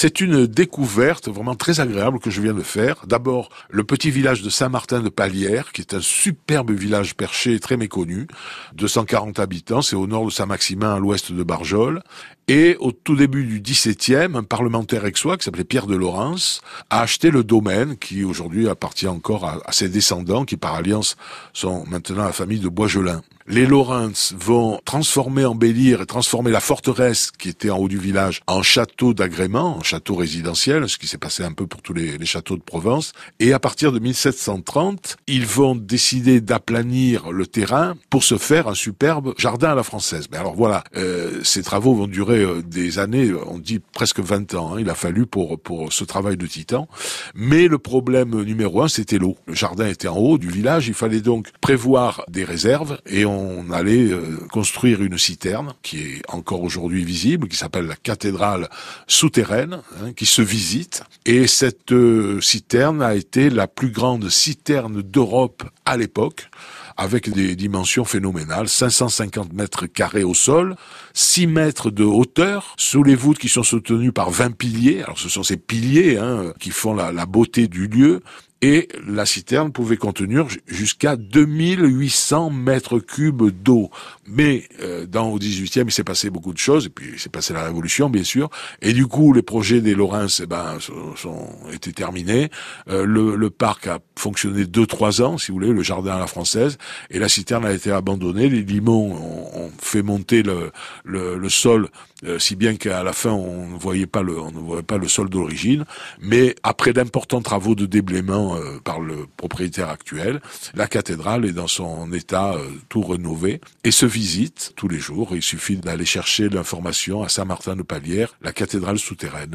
C'est une découverte vraiment très agréable que je viens de faire. D'abord, le petit village de Saint-Martin de Palière, qui est un superbe village perché très méconnu, 240 habitants, c'est au nord de Saint-Maximin, à l'ouest de Barjol. Et au tout début du XVIIe, un parlementaire aixois qui s'appelait Pierre de Laurence a acheté le domaine qui aujourd'hui appartient encore à, ses descendants qui par alliance sont maintenant la famille de Boisgelin les Lawrence vont transformer, embellir et transformer la forteresse qui était en haut du village en château d'agrément, en château résidentiel, ce qui s'est passé un peu pour tous les, les, châteaux de Provence. Et à partir de 1730, ils vont décider d'aplanir le terrain pour se faire un superbe jardin à la française. Mais alors voilà, euh, ces travaux vont durer euh, des années, on dit presque 20 ans. Hein. Il a fallu pour pour ce travail de titan. Mais le problème numéro un, c'était l'eau. Le jardin était en haut du village, il fallait donc prévoir des réserves et on allait euh, construire une citerne qui est encore aujourd'hui visible, qui s'appelle la cathédrale souterraine, hein, qui se visite. Et cette euh, citerne a été la plus grande citerne d'Europe à l'époque avec des dimensions phénoménales, 550 mètres carrés au sol, 6 mètres de hauteur, sous les voûtes qui sont soutenues par 20 piliers. Alors ce sont ces piliers hein, qui font la, la beauté du lieu, et la citerne pouvait contenir jusqu'à 2800 mètres cubes d'eau. Mais euh, dans au 18e, il s'est passé beaucoup de choses, et puis il s'est passé la Révolution, bien sûr, et du coup, les projets des Lorrains eh ben, sont, sont été terminés. Euh, le, le, parc a fonctionné deux trois ans, si vous voulez, le jardin à la française, et la citerne a été abandonnée. Les limons ont, fait monter le, le, le sol, euh, si bien qu'à la fin, on ne voyait pas le, on ne voyait pas le sol d'origine. Mais après d'importants travaux de déblaiement euh, par le propriétaire actuel. La cathédrale est dans son état euh, tout rénové et se visite tous les jours. Il suffit d'aller chercher l'information à Saint-Martin-de-Palière, la cathédrale souterraine.